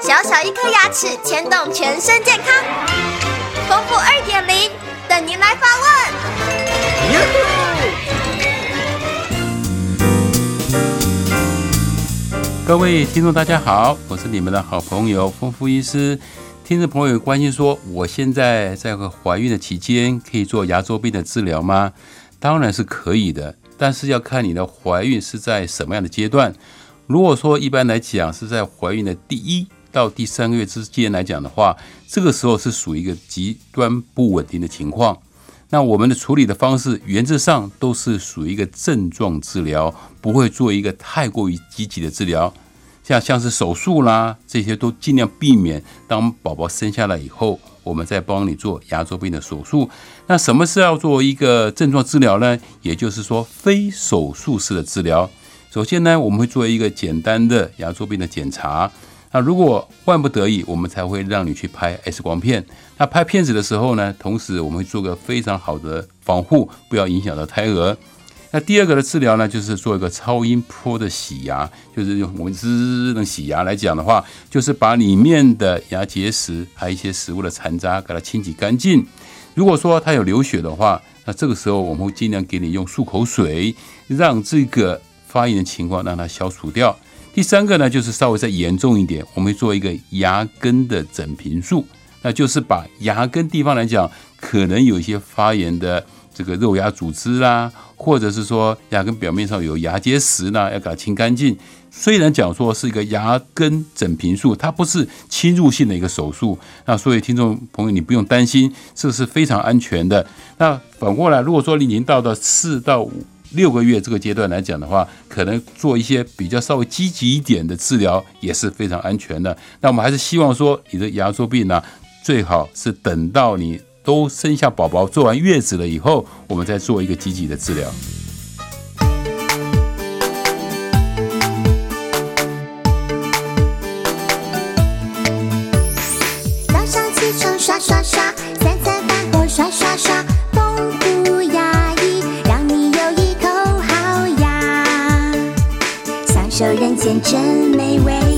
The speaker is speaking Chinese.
小小一颗牙齿牵动全身健康，丰富二点零等您来发问。各位听众，大家好，我是你们的好朋友丰富医师。听众朋友关心说，我现在在怀孕的期间可以做牙周病的治疗吗？当然是可以的，但是要看你的怀孕是在什么样的阶段。如果说一般来讲是在怀孕的第一到第三个月之间来讲的话，这个时候是属于一个极端不稳定的情况。那我们的处理的方式原则上都是属于一个症状治疗，不会做一个太过于积极的治疗。像像是手术啦，这些都尽量避免。当宝宝生下来以后，我们再帮你做牙周病的手术。那什么是要做一个症状治疗呢？也就是说，非手术式的治疗。首先呢，我们会做一个简单的牙周病的检查。那如果万不得已，我们才会让你去拍 X 光片。那拍片子的时候呢，同时我们会做个非常好的防护，不要影响到胎儿。那第二个的治疗呢，就是做一个超音波的洗牙，就是用我们滋的洗牙来讲的话，就是把里面的牙结石还有一些食物的残渣给它清洗干净。如果说它有流血的话，那这个时候我们会尽量给你用漱口水，让这个。发炎的情况让它消除掉。第三个呢，就是稍微再严重一点，我们会做一个牙根的整平术，那就是把牙根地方来讲，可能有一些发炎的这个肉芽组织啦，或者是说牙根表面上有牙结石呢，要给它清干净。虽然讲说是一个牙根整平术，它不是侵入性的一个手术，那所以听众朋友你不用担心，这是非常安全的。那反过来，如果说你已经到了四到五。六个月这个阶段来讲的话，可能做一些比较稍微积极一点的治疗也是非常安全的。那我们还是希望说，你的牙周病呢，最好是等到你都生下宝宝、做完月子了以后，我们再做一个积极的治疗。早上起床刷刷刷，三餐饭后刷刷刷。这人间真美味。